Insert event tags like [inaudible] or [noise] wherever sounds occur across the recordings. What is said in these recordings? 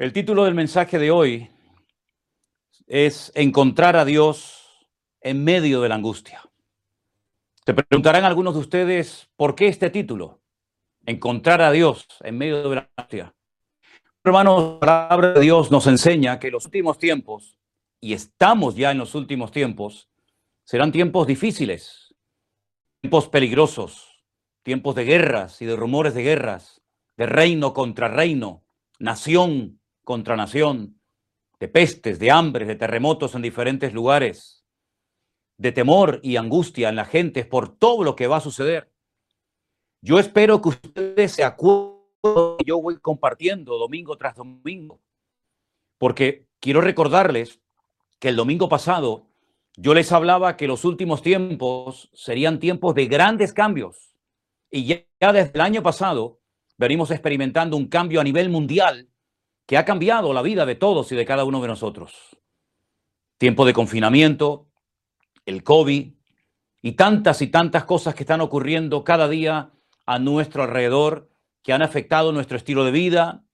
El título del mensaje de hoy es Encontrar a Dios en medio de la angustia. Se preguntarán algunos de ustedes, ¿por qué este título? Encontrar a Dios en medio de la angustia. Hermanos, la palabra de Dios nos enseña que los últimos tiempos, y estamos ya en los últimos tiempos, serán tiempos difíciles, tiempos peligrosos, tiempos de guerras y de rumores de guerras, de reino contra reino, nación contra nación, de pestes, de hambres, de terremotos en diferentes lugares, de temor y angustia en la gente por todo lo que va a suceder. Yo espero que ustedes se acuerden yo voy compartiendo domingo tras domingo, porque quiero recordarles que el domingo pasado yo les hablaba que los últimos tiempos serían tiempos de grandes cambios. Y ya, desde el año pasado venimos experimentando un cambio a nivel mundial que ha cambiado la vida de todos y de cada uno de nosotros. Tiempo de confinamiento, el COVID y tantas y tantas cosas que están ocurriendo cada día a nuestro alrededor que han afectado nuestro estilo de vida,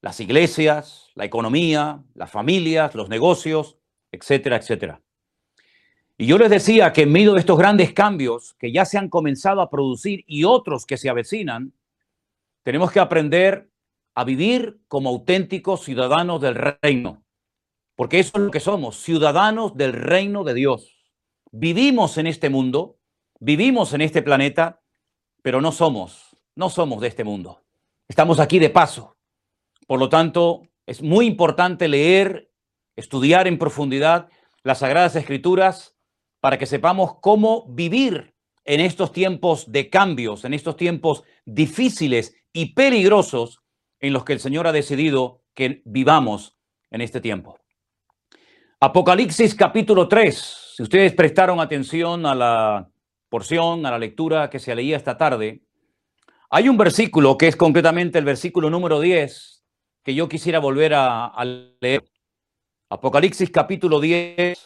las iglesias, la economía, las familias, los negocios, etcétera, etcétera. Y yo les decía que en medio de estos grandes cambios que ya se han comenzado a producir y otros que se avecinan, tenemos que aprender a vivir como auténticos ciudadanos del reino, porque eso es lo que somos, ciudadanos del reino de Dios. Vivimos en este mundo, vivimos en este planeta, pero no somos, no somos de este mundo. Estamos aquí de paso. Por lo tanto, es muy importante leer, estudiar en profundidad las Sagradas Escrituras para que sepamos cómo vivir en estos tiempos de cambios, en estos tiempos difíciles y peligrosos en los que el Señor ha decidido que vivamos en este tiempo. Apocalipsis capítulo 3. Si ustedes prestaron atención a la porción, a la lectura que se leía esta tarde, hay un versículo que es concretamente el versículo número 10 que yo quisiera volver a, leer. Apocalipsis capítulo 10. El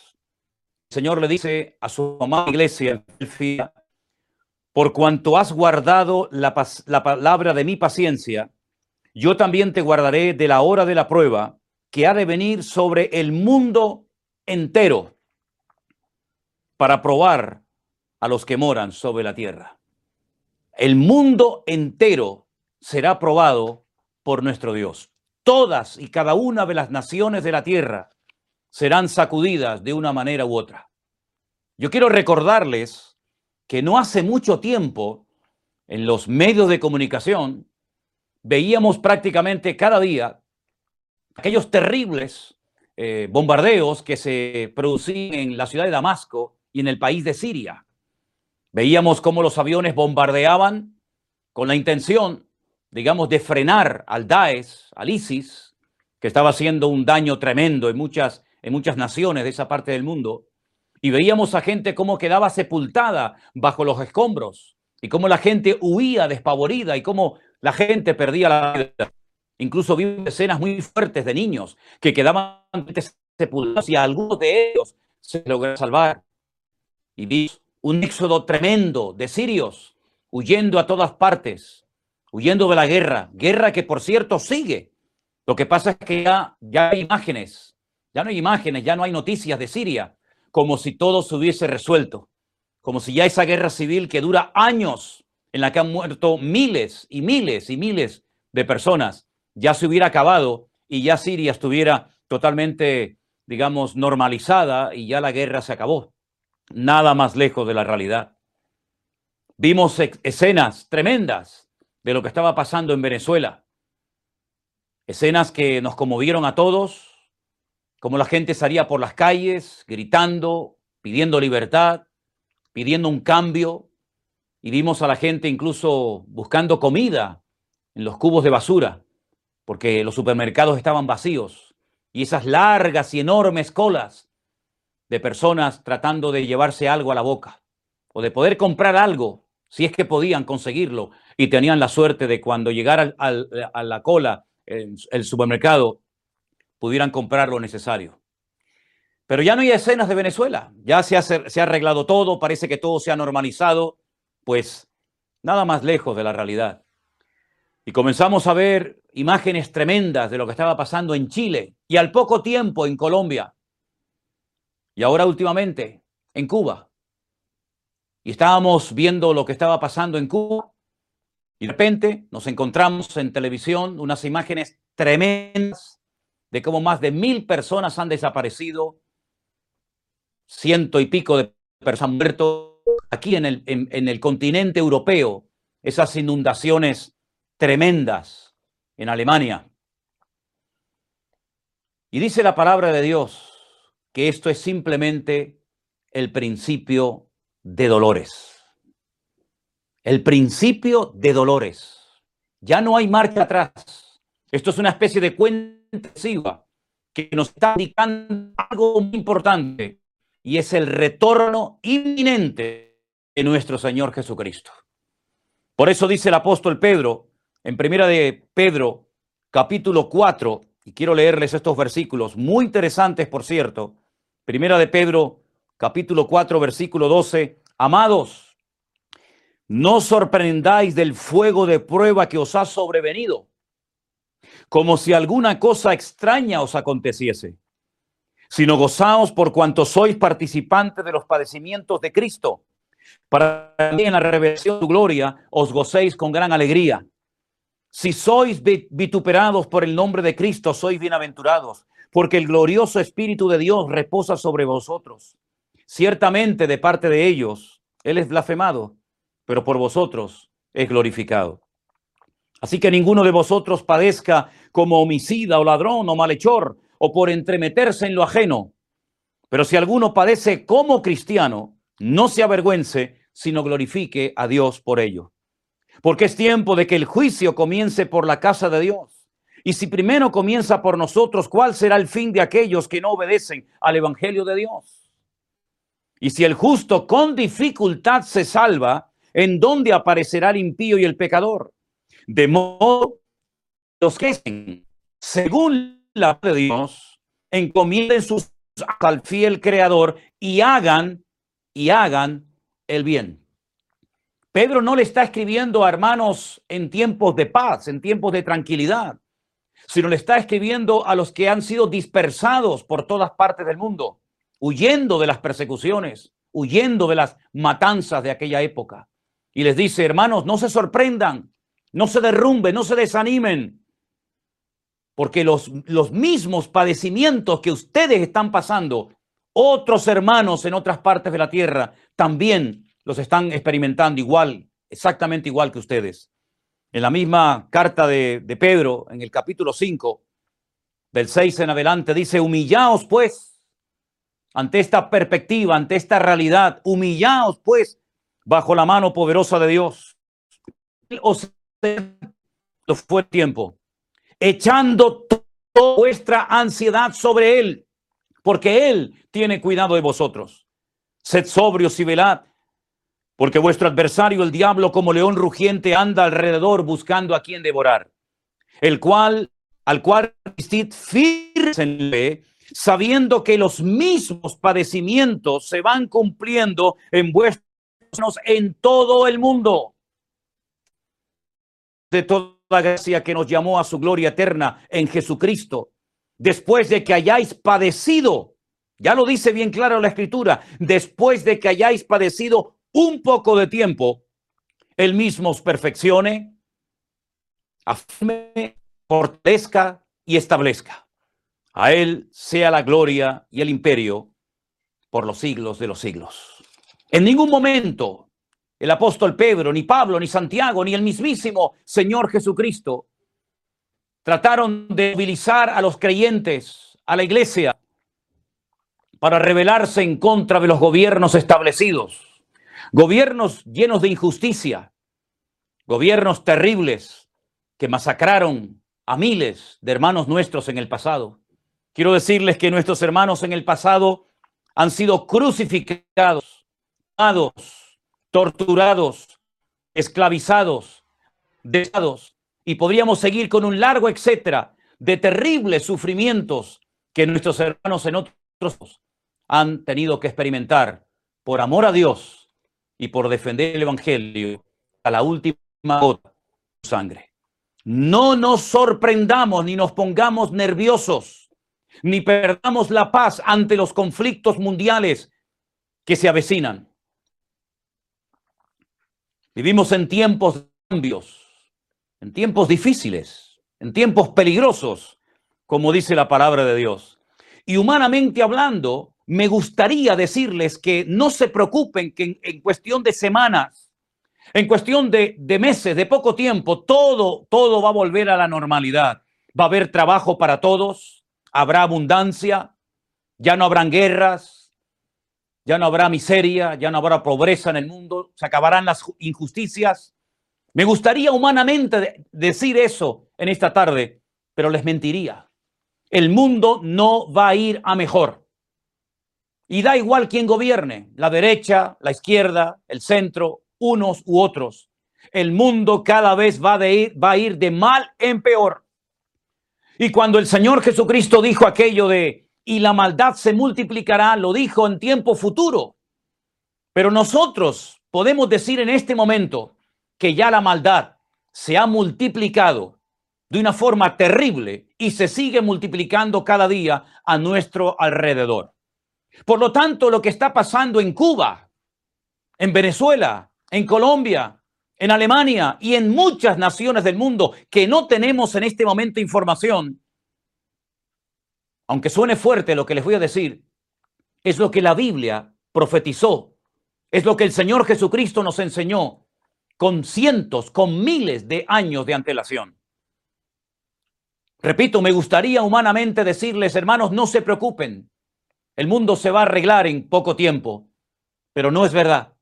Señor le dice a su amada iglesia, por cuanto has guardado la palabra de mi paciencia, yo también te guardaré de la hora de la prueba que ha de venir sobre el mundo entero para probar a los que moran sobre la tierra. El mundo entero será probado por nuestro Dios. Todas y cada una de las naciones de la tierra serán sacudidas de una manera u otra. Yo quiero recordarles que no hace mucho tiempo en los medios de comunicación veíamos prácticamente cada día aquellos terribles eh, bombardeos que se producían en la ciudad de Damasco y en el país de Siria. Veíamos cómo los aviones bombardeaban con la intención, digamos, de frenar al Daesh, al ISIS, que estaba haciendo un daño tremendo en muchas, en muchas naciones de esa parte del mundo. Y veíamos a gente cómo quedaba sepultada bajo los escombros y cómo la gente huía despavorida y cómo la gente perdía la vida. Incluso vi escenas muy fuertes de niños que quedaban sepultados y algunos de ellos se lograron salvar. Y vi un éxodo tremendo de sirios huyendo a todas partes, huyendo de la guerra, guerra que por cierto sigue. Lo que pasa es que ya, ya hay imágenes, ya no hay imágenes, ya no hay noticias de Siria, como si todo se hubiese resuelto, como si ya esa guerra civil que dura años en la que han muerto miles y miles y miles de personas, ya se hubiera acabado y ya Siria estuviera totalmente, digamos, normalizada y ya la guerra se acabó. Nada más lejos de la realidad. Vimos escenas tremendas de lo que estaba pasando en Venezuela. Escenas que nos conmovieron a todos, como la gente salía por las calles gritando, pidiendo libertad, pidiendo un cambio, y vimos a la gente incluso buscando comida en los cubos de basura, porque los supermercados estaban vacíos y esas largas y enormes colas de personas tratando de llevarse algo a la boca o de poder comprar algo, si es que podían conseguirlo y tenían la suerte de cuando llegara a la cola en el supermercado pudieran comprar lo necesario. Pero ya no hay escenas de Venezuela, ya se ha, arreglado todo, parece que todo se ha normalizado pues nada más lejos de la realidad. Y comenzamos a ver imágenes tremendas de lo que estaba pasando en Chile y al poco tiempo en Colombia. Y ahora últimamente en Cuba. Y estábamos viendo lo que estaba pasando en Cuba y de repente nos encontramos en televisión unas imágenes tremendas de cómo más de mil personas han desaparecido, ciento y pico de personas muertas aquí en el, en el continente europeo, esas inundaciones tremendas en Alemania. Y dice la palabra de Dios que esto es simplemente el principio de dolores. El principio de dolores. Ya no hay marcha atrás. Esto es una especie de cuenta que nos está indicando algo muy importante y es el retorno inminente de nuestro Señor Jesucristo. Por eso dice el apóstol Pedro en primera de Pedro, capítulo 4, y quiero leerles estos versículos, muy interesantes, por cierto. Primera de Pedro, capítulo 4, versículo 12. Amados, no sorprendáis del fuego de prueba que os ha sobrevenido, como si alguna cosa extraña os aconteciese, sino gozaos por cuanto sois participantes de los padecimientos de Cristo, para que en la revelación de su gloria os gocéis con gran alegría. Si sois vituperados por el nombre de Cristo, sois bienaventurados, porque el glorioso Espíritu de Dios reposa sobre vosotros. Ciertamente de parte de ellos, Él es blasfemado, pero por vosotros es glorificado. Así que ninguno de vosotros padezca como homicida o ladrón o malhechor o por entremeterse en lo ajeno. Pero si alguno padece como cristiano, no se avergüence, sino glorifique a Dios por ello porque es tiempo de que el juicio comience por la casa de Dios. Y si primero comienza por nosotros, ¿cuál será el fin de aquellos que no obedecen al Evangelio de Dios? Y si el justo con dificultad se salva, ¿en dónde aparecerá el impío y el pecador? De modo los que según la de Dios, encomienden sus al fiel creador y hagan y hagan el bien. Pedro no le está escribiendo a hermanos en tiempos de paz, en tiempos de tranquilidad, sino le está escribiendo a los que han sido dispersados por todas partes del mundo, huyendo de las persecuciones, huyendo de las matanzas de aquella época. Y les dice, hermanos, no se sorprendan, no se derrumben, no se desanimen, porque los, los mismos padecimientos que ustedes están pasando, otros hermanos en otras partes de la tierra también los están experimentando igual, exactamente igual que ustedes. En la misma carta de, Pedro, en el capítulo 5, del 6 en adelante, dice, humillaos pues ante esta perspectiva, ante esta realidad, humillaos pues bajo la mano poderosa de Dios. Os fue tiempo, echando toda vuestra ansiedad sobre Él, porque Él tiene cuidado de vosotros. Sed sobrios y velad, porque vuestro adversario, el diablo, como león rugiente, anda alrededor buscando a quien devorar, el cual, al cual firme, sabiendo que los mismos padecimientos se van cumpliendo en vuestros en todo el mundo. De toda gracia que nos llamó a su gloria eterna en Jesucristo, después de que hayáis padecido, ya lo dice bien claro la escritura, después de que hayáis padecido un poco de tiempo, él mismo os perfeccione, afirme, fortalezca y establezca. A él sea la gloria y el imperio por los siglos de los siglos. En ningún momento el apóstol Pedro, ni Pablo, ni Santiago, ni el mismísimo Señor Jesucristo trataron de movilizar a los creyentes, a la iglesia, para rebelarse en contra de los gobiernos establecidos Gobiernos llenos de injusticia, gobiernos terribles que masacraron a miles de hermanos nuestros en el pasado. Quiero decirles que nuestros hermanos en el pasado han sido crucificados, torturados, esclavizados, dejados, y podríamos seguir con un largo etcétera de terribles sufrimientos que nuestros hermanos en otros han tenido que experimentar por amor a Dios y por defender el Evangelio a la última gota de sangre. no nos sorprendamos ni nos pongamos nerviosos, ni perdamos la paz ante los conflictos mundiales que se avecinan. Vivimos en tiempos de cambios, en tiempos difíciles, en tiempos peligrosos, como dice la palabra de Dios. Y humanamente hablando, me gustaría decirles que no se preocupen que en, cuestión de semanas, en cuestión de, de, meses, de poco tiempo, todo, todo va a volver a la normalidad. Va a haber trabajo para todos, habrá abundancia, ya no habrán guerras, ya no habrá miseria, ya no habrá pobreza en el mundo, se acabarán las injusticias. Me gustaría humanamente decir eso en esta tarde, pero les mentiría. El mundo no va a ir a mejor. Y da igual quién gobierne, la derecha, la izquierda, el centro, unos u otros. El mundo cada vez va, ir, va a ir de mal en peor. Y cuando el Señor Jesucristo dijo aquello de, y la maldad se multiplicará, lo dijo en tiempo futuro. Pero nosotros podemos decir en este momento que ya la maldad se ha multiplicado de una forma terrible y se sigue multiplicando cada día a nuestro alrededor. Por lo tanto, lo que está pasando en Cuba, en Venezuela, en Colombia, en Alemania y en muchas naciones del mundo que no tenemos en este momento información, aunque suene fuerte lo que les voy a decir, es lo que la Biblia profetizó, es lo que el Señor Jesucristo nos enseñó con cientos, con miles de años de antelación. Repito, me gustaría humanamente decirles, hermanos, no se preocupen. El mundo se va a arreglar en poco tiempo, pero no es verdad.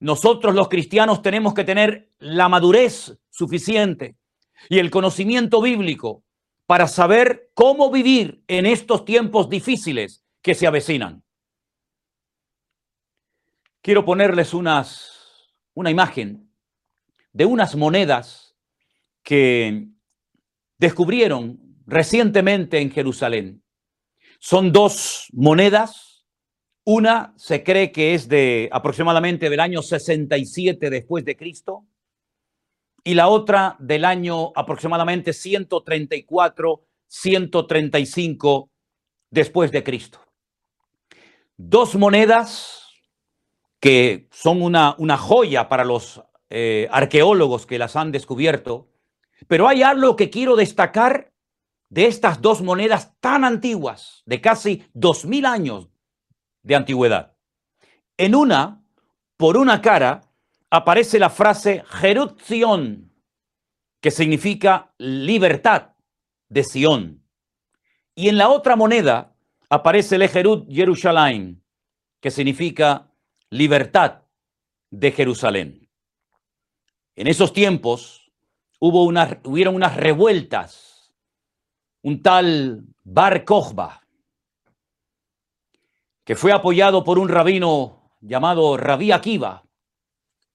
Nosotros los cristianos tenemos que tener la madurez suficiente y el conocimiento bíblico para saber cómo vivir en estos tiempos difíciles que se avecinan. Quiero ponerles unas, una imagen de unas monedas que descubrieron recientemente en Jerusalén. Son dos monedas. Una se cree que es de aproximadamente del año 67 después de Cristo y la otra del año aproximadamente 134, 135 después de Cristo. Dos monedas que son una, una joya para los eh, arqueólogos que las han descubierto pero hay algo que quiero destacar de estas dos monedas tan antiguas, de casi dos mil años de antigüedad. En una, por una cara, aparece la frase Jerut que significa libertad de Sion. Y en la otra moneda aparece el Jerut Jerusalén, que significa libertad de Jerusalén. En esos tiempos, hubo hubieron unas revueltas. Un tal Bar Kokhba, que fue apoyado por un rabino llamado Rabí Akiva,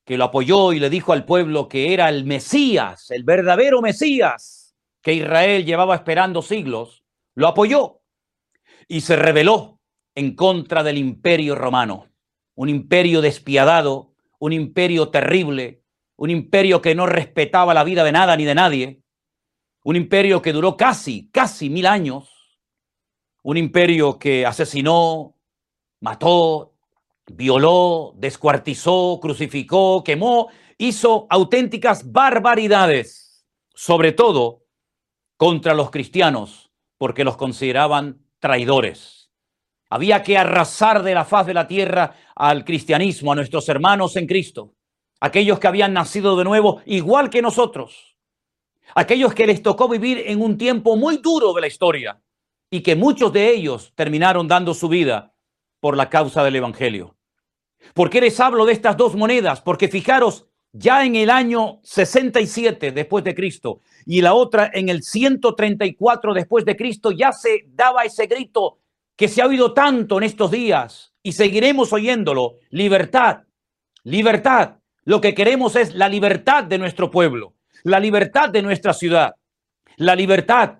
que lo apoyó y le dijo al pueblo que era el Mesías, el verdadero Mesías que Israel llevaba esperando siglos, lo apoyó y se rebeló en contra del imperio romano, un imperio despiadado, un imperio terrible, un imperio que no respetaba la vida de nada ni de nadie, un imperio que duró casi, casi mil años, un imperio que asesinó, mató, violó, descuartizó, crucificó, quemó, hizo auténticas barbaridades, sobre todo contra los cristianos, porque los consideraban traidores. Había que arrasar de la faz de la tierra al cristianismo, a nuestros hermanos en Cristo aquellos que habían nacido de nuevo igual que nosotros, aquellos que les tocó vivir en un tiempo muy duro de la historia y que muchos de ellos terminaron dando su vida por la causa del Evangelio. ¿Por qué les hablo de estas dos monedas? Porque fijaros, ya en el año 67 después de Cristo y la otra en el 134 después de Cristo ya se daba ese grito que se ha oído tanto en estos días y seguiremos oyéndolo, libertad, libertad, lo que queremos es la libertad de nuestro pueblo, la libertad de nuestra ciudad, la libertad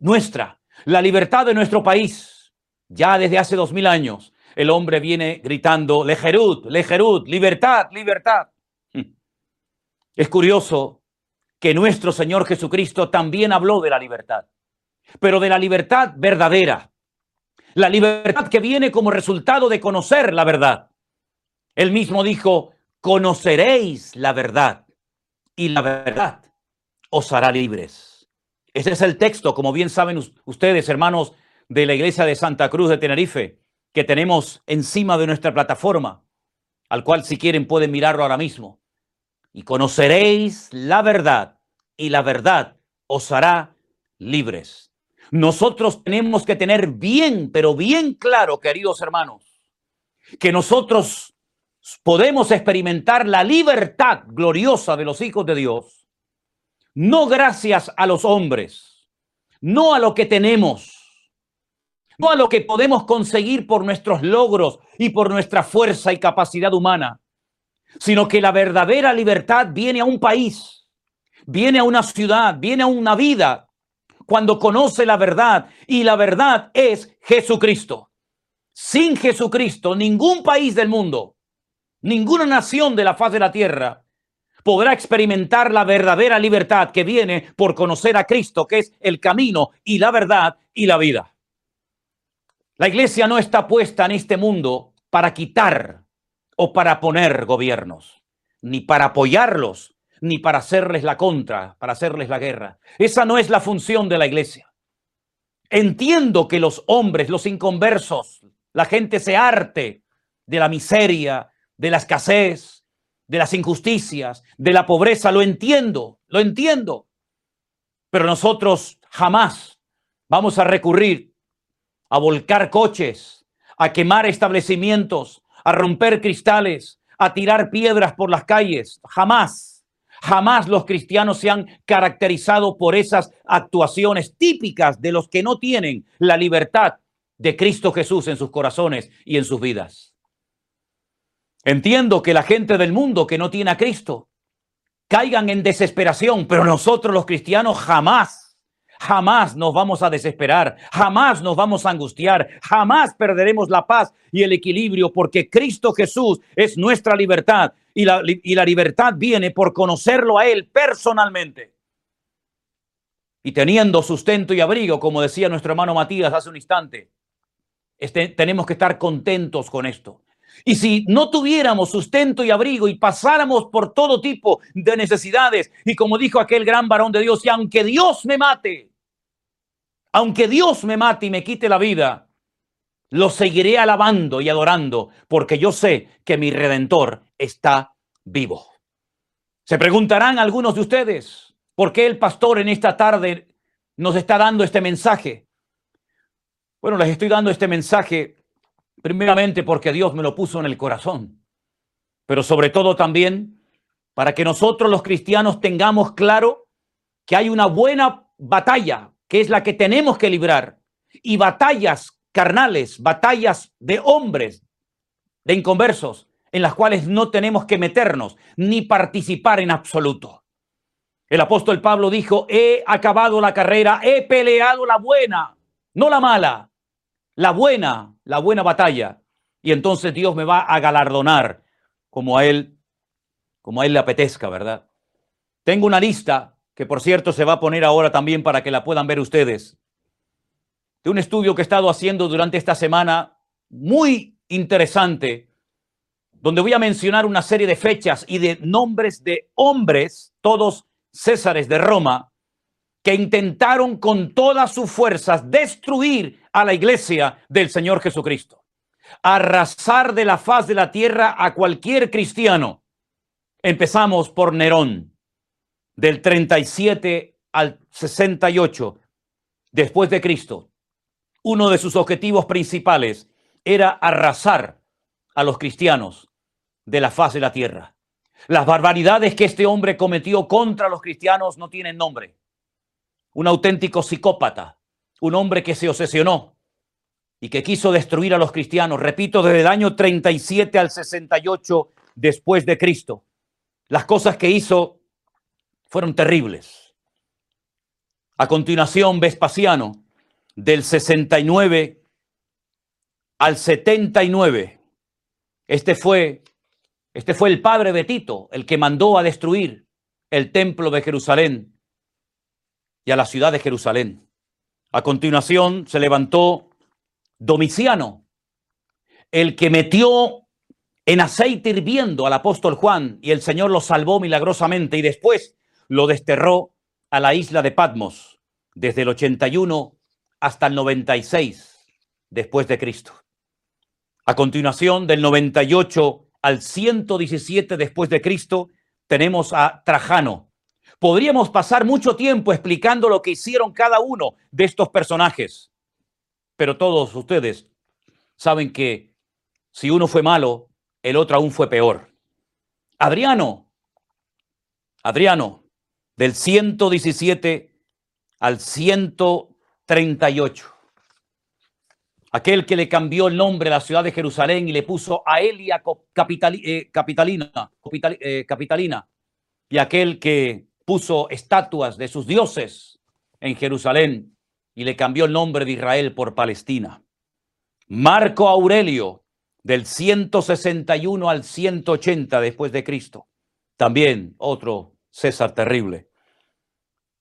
nuestra, la libertad de nuestro país. Ya desde hace dos mil años el hombre viene gritando, lejerut, lejerut, libertad, libertad. [laughs] Es curioso que nuestro Señor Jesucristo también habló de la libertad, pero de la libertad verdadera, la libertad que viene como resultado de conocer la verdad. Él mismo dijo, conoceréis la verdad y la verdad os hará libres. Ese es el texto, como bien saben ustedes, hermanos de la iglesia de Santa Cruz de Tenerife, que tenemos encima de nuestra plataforma, al cual si quieren pueden mirarlo ahora mismo. Y conoceréis la verdad y la verdad os hará libres. Nosotros tenemos que tener bien, pero bien claro, queridos hermanos, que nosotros podemos experimentar la libertad gloriosa de los hijos de Dios, no gracias a los hombres, no a lo que tenemos, no a lo que podemos conseguir por nuestros logros y por nuestra fuerza y capacidad humana, sino que la verdadera libertad viene a un país, viene a una ciudad, viene a una vida cuando conoce la verdad y la verdad es Jesucristo. Sin Jesucristo, ningún país del mundo, ninguna nación de la faz de la tierra podrá experimentar la verdadera libertad que viene por conocer a Cristo, que es el camino y la verdad y la vida. La iglesia no está puesta en este mundo para quitar o para poner gobiernos, ni para apoyarlos, ni para hacerles la contra, para hacerles la guerra. Esa no es la función de la iglesia. Entiendo que los hombres, los inconversos, la gente se arte de la miseria, de la escasez, de las injusticias, de la pobreza. Lo entiendo, lo entiendo. Pero nosotros jamás vamos a recurrir a volcar coches, a quemar establecimientos, a romper cristales, a tirar piedras por las calles. Jamás. Jamás los cristianos se han caracterizado por esas actuaciones típicas de los que no tienen la libertad de Cristo Jesús en sus corazones y en sus vidas. Entiendo que la gente del mundo que no tiene a Cristo caigan en desesperación, pero nosotros los cristianos jamás Jamás nos vamos a desesperar, jamás nos vamos a angustiar, jamás perderemos la paz y el equilibrio porque Cristo Jesús es nuestra libertad y la, y la libertad viene por conocerlo a Él personalmente. Y teniendo sustento y abrigo, como decía nuestro hermano Matías hace un instante, este, tenemos que estar contentos con esto. Y si no tuviéramos sustento y abrigo y pasáramos por todo tipo de necesidades, y como dijo aquel gran varón de Dios, y aunque Dios me mate, aunque Dios me mate y me quite la vida, lo seguiré alabando y adorando, porque yo sé que mi redentor está vivo. Se preguntarán algunos de ustedes, ¿por qué el pastor en esta tarde nos está dando este mensaje? Bueno, les estoy dando este mensaje Primeramente porque Dios me lo puso en el corazón, pero sobre todo también para que nosotros los cristianos tengamos claro que hay una buena batalla, que es la que tenemos que librar, y batallas carnales, batallas de hombres, de inconversos, en las cuales no tenemos que meternos ni participar en absoluto. El apóstol Pablo dijo, he acabado la carrera, he peleado la buena, no la mala, la buena, la buena batalla. Y entonces Dios me va a galardonar como a él, como a él le apetezca, ¿verdad? Tengo una lista que por cierto se va a poner ahora también para que la puedan ver ustedes. De un estudio que he estado haciendo durante esta semana muy interesante, donde voy a mencionar una serie de fechas y de nombres de hombres, todos Césares de Roma, que intentaron con todas sus fuerzas destruir a la iglesia del Señor Jesucristo. Arrasar de la faz de la tierra a cualquier cristiano. Empezamos por Nerón, del 37 al 68 después de Cristo. Uno de sus objetivos principales era arrasar a los cristianos de la faz de la tierra. Las barbaridades que este hombre cometió contra los cristianos no tienen nombre un auténtico psicópata, un hombre que se obsesionó y que quiso destruir a los cristianos, repito, desde el año 37 al 68 después de Cristo. Las cosas que hizo fueron terribles. A continuación, Vespasiano, del 69 al 79. Este fue, este fue el padre de Tito, el que mandó a destruir el templo de Jerusalén y a la ciudad de Jerusalén. A continuación se levantó Domiciano, el que metió en aceite hirviendo al apóstol Juan y el Señor lo salvó milagrosamente y después lo desterró a la isla de Patmos desde el 81 hasta el 96 después de Cristo. A continuación, del 98 al 117 después de Cristo, tenemos a Trajano. Podríamos pasar mucho tiempo explicando lo que hicieron cada uno de estos personajes, pero todos ustedes saben que si uno fue malo, el otro aún fue peor. Adriano, Adriano, del 117 al 138. Aquel que le cambió el nombre a la ciudad de Jerusalén y le puso a Elia eh, Capitalina, eh, Capitalina, y aquel que puso estatuas de sus dioses en Jerusalén y le cambió el nombre de Israel por Palestina. Marco Aurelio, del 161 al 180 después de Cristo. También otro César terrible.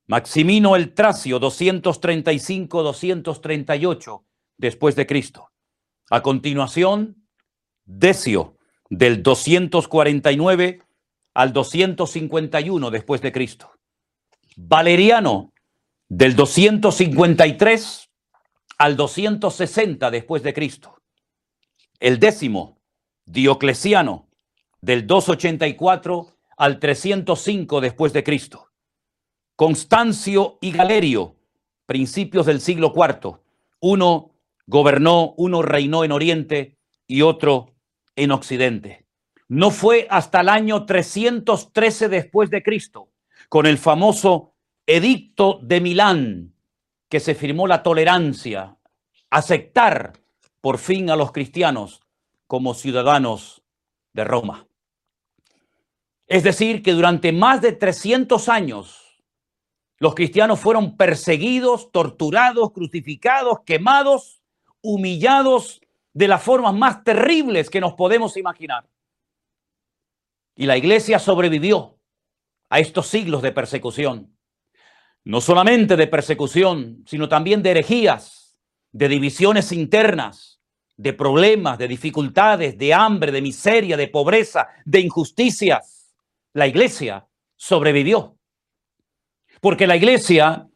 Maximino el Tracio, 235-238 después de Cristo. A continuación, Decio, del 249 al 251 después de Cristo. Valeriano, del 253 al 260 después de Cristo. El décimo, Diocleciano, del 284 al 305 después de Cristo. Constancio y Galerio, principios del siglo IV. Uno gobernó, uno reinó en Oriente y otro en Occidente. No fue hasta el año 313 después de Cristo, con el famoso Edicto de Milán, que se firmó la tolerancia, aceptar por fin a los cristianos como ciudadanos de Roma. Es decir, que durante más de 300 años los cristianos fueron perseguidos, torturados, crucificados, quemados, humillados de las formas más terribles que nos podemos imaginar. Y la iglesia sobrevivió a estos siglos de persecución. No solamente de persecución, sino también de herejías, de divisiones internas, de problemas, de dificultades, de hambre, de miseria, de pobreza, de injusticias. La iglesia sobrevivió. Porque la iglesia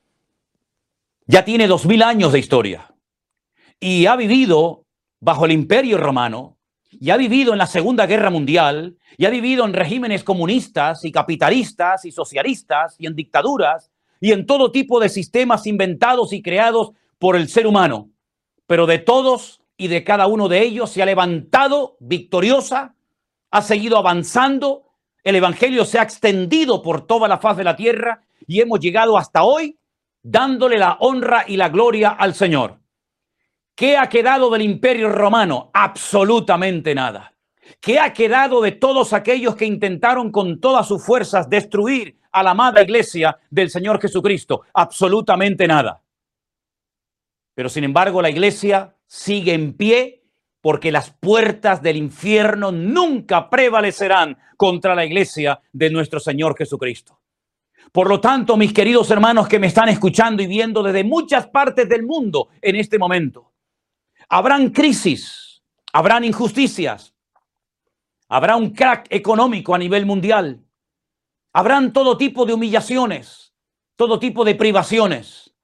ya tiene dos mil años de historia y ha vivido bajo el imperio romano, y ha vivido en la Segunda Guerra Mundial, y ha vivido en regímenes comunistas y capitalistas y socialistas y en dictaduras y en todo tipo de sistemas inventados y creados por el ser humano. Pero de todos y de cada uno de ellos se ha levantado victoriosa, ha seguido avanzando, el Evangelio se ha extendido por toda la faz de la tierra y hemos llegado hasta hoy dándole la honra y la gloria al Señor. ¿Qué ha quedado del imperio romano? Absolutamente nada. ¿Qué ha quedado de todos aquellos que intentaron con todas sus fuerzas destruir a la amada iglesia del Señor Jesucristo? Absolutamente nada. Pero sin embargo la iglesia sigue en pie porque las puertas del infierno nunca prevalecerán contra la iglesia de nuestro Señor Jesucristo. Por lo tanto, mis queridos hermanos que me están escuchando y viendo desde muchas partes del mundo en este momento, Habrán crisis, habrán injusticias, habrá un crack económico a nivel mundial, habrán todo tipo de humillaciones, todo tipo de privaciones,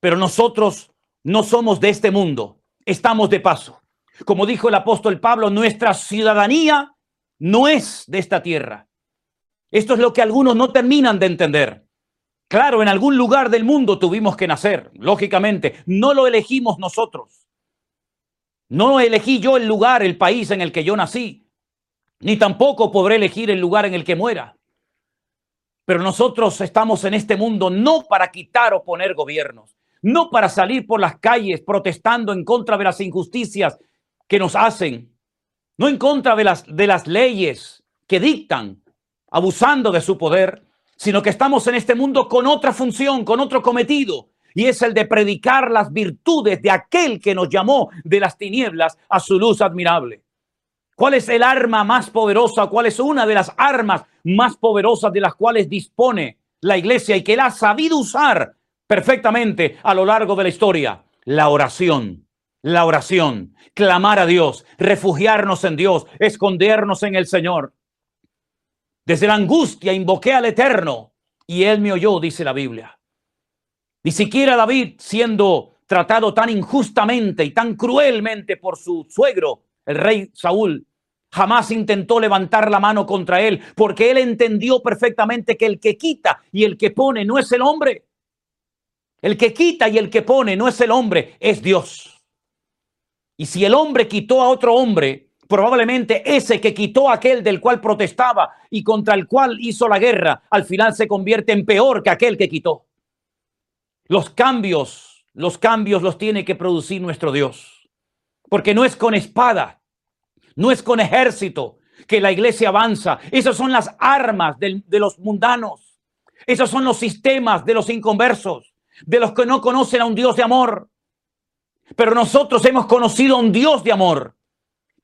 pero nosotros no somos de este mundo, estamos de paso. Como dijo el apóstol Pablo, nuestra ciudadanía no es de esta tierra. Esto es lo que algunos no terminan de entender. Claro, en algún lugar del mundo tuvimos que nacer, lógicamente, no lo elegimos nosotros. No elegí yo el lugar, el país en el que yo nací, ni tampoco podré elegir el lugar en el que muera. Pero nosotros estamos en este mundo no para quitar o poner gobiernos, no para salir por las calles protestando en contra de las injusticias que nos hacen, no en contra de las, de las leyes que dictan, abusando de su poder, sino que estamos en este mundo con otra función, con otro cometido, y es el de predicar las virtudes de aquel que nos llamó de las tinieblas a su luz admirable. ¿Cuál es el arma más poderosa? ¿Cuál es una de las armas más poderosas de las cuales dispone la iglesia y que la ha sabido usar perfectamente a lo largo de la historia? La oración. La oración. Clamar a Dios. Refugiarnos en Dios. Escondernos en el Señor. Desde la angustia invoqué al Eterno y Él me oyó, dice la Biblia. Ni siquiera David, siendo tratado tan injustamente y tan cruelmente por su suegro, el rey Saúl, jamás intentó levantar la mano contra él, porque él entendió perfectamente que el que quita y el que pone no es el hombre. El que quita y el que pone no es el hombre, es Dios. Y si el hombre quitó a otro hombre, probablemente ese que quitó a aquel del cual protestaba y contra el cual hizo la guerra, al final se convierte en peor que aquel que quitó. Los cambios, los cambios los tiene que producir nuestro Dios. Porque no es con espada, no es con ejército que la iglesia avanza. Esas son las armas de, los mundanos. Esos son los sistemas de los inconversos, de los que no conocen a un Dios de amor. Pero nosotros hemos conocido a un Dios de amor,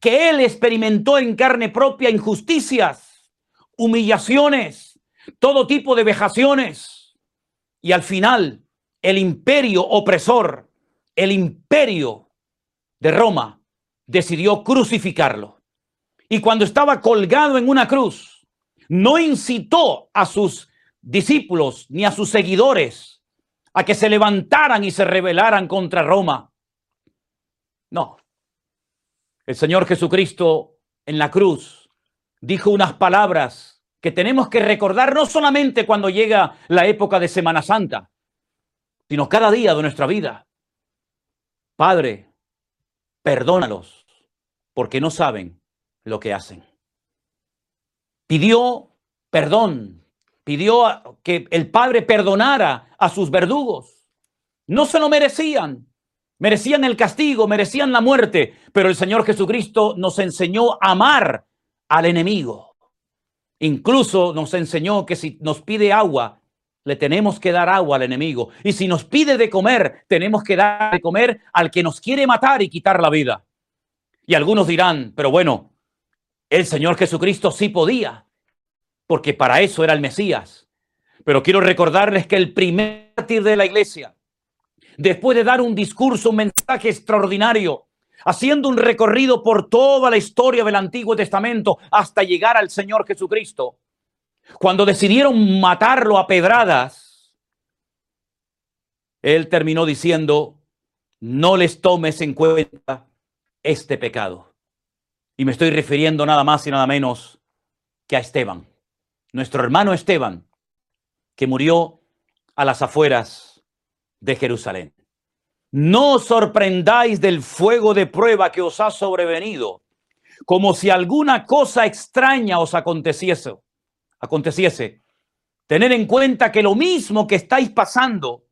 que Él experimentó en carne propia injusticias, humillaciones, todo tipo de vejaciones. Y al final, el imperio opresor, el imperio de Roma, decidió crucificarlo. Y cuando estaba colgado en una cruz, no incitó a sus discípulos ni a sus seguidores a que se levantaran y se rebelaran contra Roma. No. El Señor Jesucristo en la cruz dijo unas palabras que tenemos que recordar no solamente cuando llega la época de Semana Santa, sino cada día de nuestra vida. Padre, perdónalos, porque no saben lo que hacen. Pidió perdón, pidió que el Padre perdonara a sus verdugos. No se lo merecían, merecían el castigo, merecían la muerte, pero el Señor Jesucristo nos enseñó a amar al enemigo. Incluso nos enseñó que si nos pide agua, le tenemos que dar agua al enemigo. Y si nos pide de comer, tenemos que dar de comer al que nos quiere matar y quitar la vida. Y algunos dirán, pero bueno, el Señor Jesucristo sí podía, porque para eso era el Mesías. Pero quiero recordarles que el primer mártir de la iglesia, después de dar un discurso, un mensaje extraordinario, haciendo un recorrido por toda la historia del Antiguo Testamento hasta llegar al Señor Jesucristo, cuando decidieron matarlo a pedradas, él terminó diciendo, no les tomes en cuenta este pecado. Y me estoy refiriendo nada más y nada menos que a Esteban, nuestro hermano Esteban, que murió a las afueras de Jerusalén. No os sorprendáis del fuego de prueba que os ha sobrevenido, como si alguna cosa extraña os aconteciese aconteciese, tener en cuenta que lo mismo que estáis pasando,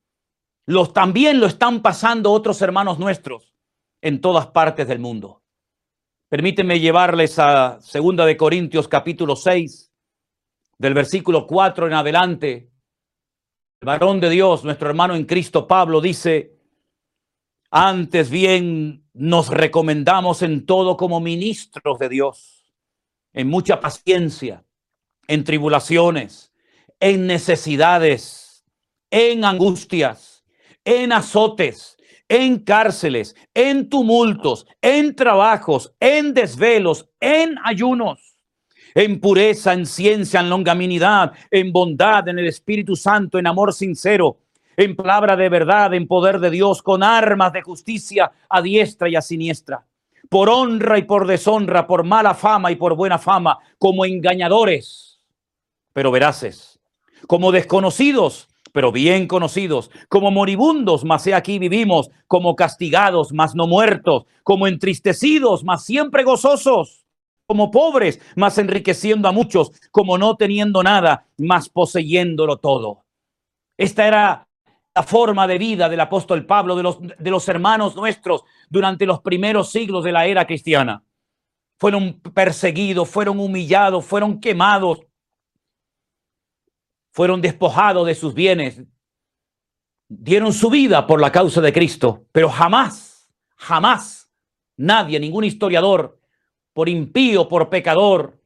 los también lo están pasando otros hermanos nuestros en todas partes del mundo. Permíteme llevarles a Segunda de Corintios capítulo 6, del versículo 4 en adelante. El varón de Dios, nuestro hermano en Cristo Pablo dice, antes bien nos recomendamos en todo como ministros de Dios, en mucha paciencia en tribulaciones, en necesidades, en angustias, en azotes, en cárceles, en tumultos, en trabajos, en desvelos, en ayunos, en pureza, en ciencia, en longaminidad, en bondad, en el Espíritu Santo, en amor sincero, en palabra de verdad, en poder de Dios, con armas de justicia a diestra y a siniestra, por honra y por deshonra, por mala fama y por buena fama, como engañadores pero veraces, como desconocidos, pero bien conocidos, como moribundos, mas he aquí vivimos, como castigados, mas no muertos, como entristecidos, mas siempre gozosos, como pobres, mas enriqueciendo a muchos, como no teniendo nada, mas poseyéndolo todo. Esta era la forma de vida del apóstol Pablo, de los, de los hermanos nuestros durante los primeros siglos de la era cristiana. Fueron perseguidos, fueron humillados, fueron quemados, fueron despojados de sus bienes, dieron su vida por la causa de Cristo, pero jamás, jamás nadie, ningún historiador por impío, por pecador,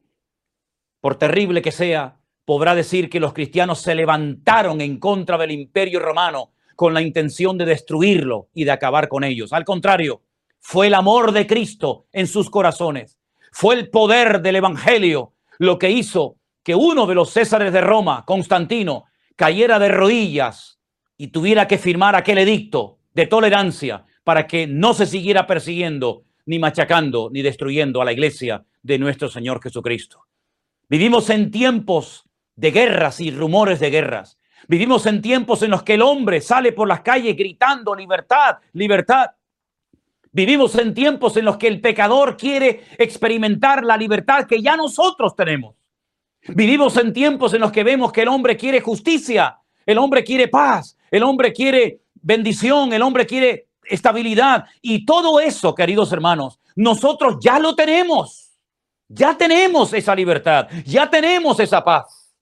por terrible que sea, podrá decir que los cristianos se levantaron en contra del imperio romano con la intención de destruirlo y de acabar con ellos. Al contrario, fue el amor de Cristo en sus corazones, fue el poder del Evangelio lo que hizo que uno de los Césares de Roma, Constantino, cayera de rodillas y tuviera que firmar aquel edicto de tolerancia para que no se siguiera persiguiendo, ni machacando, ni destruyendo a la iglesia de nuestro Señor Jesucristo. Vivimos en tiempos de guerras y rumores de guerras. Vivimos en tiempos en los que el hombre sale por las calles gritando libertad, libertad. Vivimos en tiempos en los que el pecador quiere experimentar la libertad que ya nosotros tenemos. Vivimos en tiempos en los que vemos que el hombre quiere justicia, el hombre quiere paz, el hombre quiere bendición, el hombre quiere estabilidad. Y todo eso, queridos hermanos, nosotros ya lo tenemos. Ya tenemos esa libertad, ya tenemos esa paz.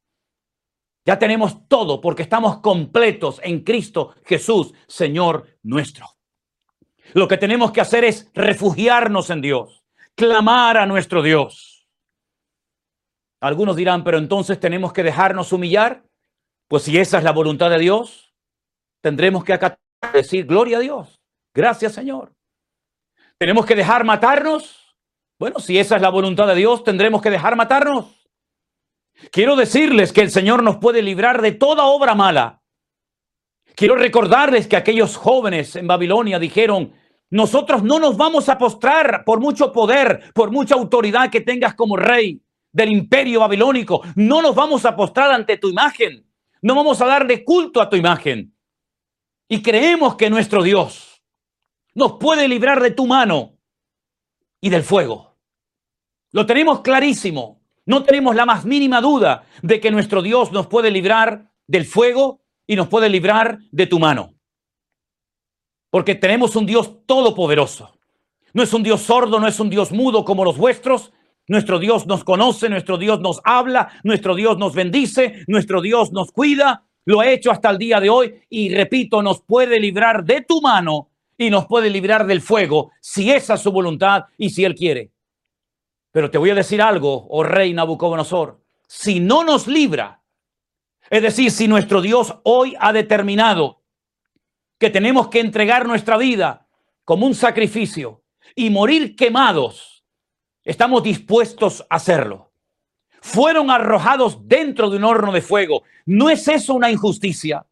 Ya tenemos todo porque estamos completos en Cristo Jesús, Señor nuestro. Lo que tenemos que hacer es refugiarnos en Dios, clamar a nuestro Dios. Algunos dirán, pero entonces tenemos que dejarnos humillar. Pues si esa es la voluntad de Dios, tendremos que acatar, decir gloria a Dios. Gracias, Señor. Tenemos que dejar matarnos. Bueno, si esa es la voluntad de Dios, tendremos que dejar matarnos. Quiero decirles que el Señor nos puede librar de toda obra mala. Quiero recordarles que aquellos jóvenes en Babilonia dijeron, nosotros no nos vamos a postrar por mucho poder, por mucha autoridad que tengas como rey del imperio babilónico. No nos vamos a postrar ante tu imagen. No vamos a darle culto a tu imagen. Y creemos que nuestro Dios nos puede librar de tu mano y del fuego. Lo tenemos clarísimo. No tenemos la más mínima duda de que nuestro Dios nos puede librar del fuego y nos puede librar de tu mano. Porque tenemos un Dios todopoderoso. No es un Dios sordo, no es un Dios mudo como los vuestros. Nuestro Dios nos conoce, nuestro Dios nos habla, nuestro Dios nos bendice, nuestro Dios nos cuida. Lo ha hecho hasta el día de hoy y repito, nos puede librar de tu mano y nos puede librar del fuego si esa es su voluntad y si Él quiere. Pero te voy a decir algo, oh rey Nabucodonosor, si no nos libra, es decir, si nuestro Dios hoy ha determinado que tenemos que entregar nuestra vida como un sacrificio y morir quemados, estamos dispuestos a hacerlo. Fueron arrojados dentro de un horno de fuego. ¿No es eso una injusticia?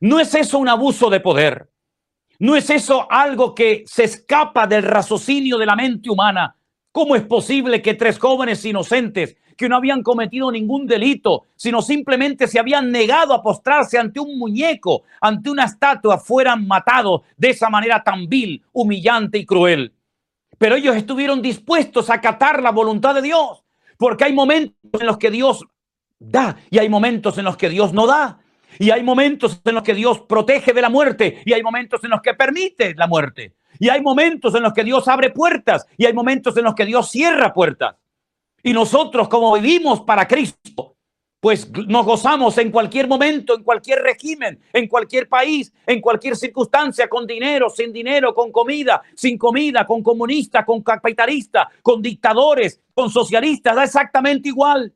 ¿No es eso un abuso de poder? ¿No es eso algo que se escapa del raciocinio de la mente humana? ¿Cómo es posible que tres jóvenes inocentes que no habían cometido ningún delito, sino simplemente se habían negado a postrarse ante un muñeco, ante una estatua, fueran matados de esa manera tan vil, humillante y cruel? Pero ellos estuvieron dispuestos a acatar la voluntad de Dios, porque hay momentos en los que Dios da y hay momentos en los que Dios no da. Y hay momentos en los que Dios protege de la muerte y hay momentos en los que permite la muerte. Y hay momentos en los que Dios abre puertas y hay momentos en los que Dios cierra puertas. Y nosotros como vivimos para Cristo, pues nos gozamos en cualquier momento, en cualquier régimen, en cualquier país, en cualquier circunstancia, con dinero, sin dinero, con comida, sin comida, con comunista, con capitalista, con dictadores, con socialistas, da exactamente igual.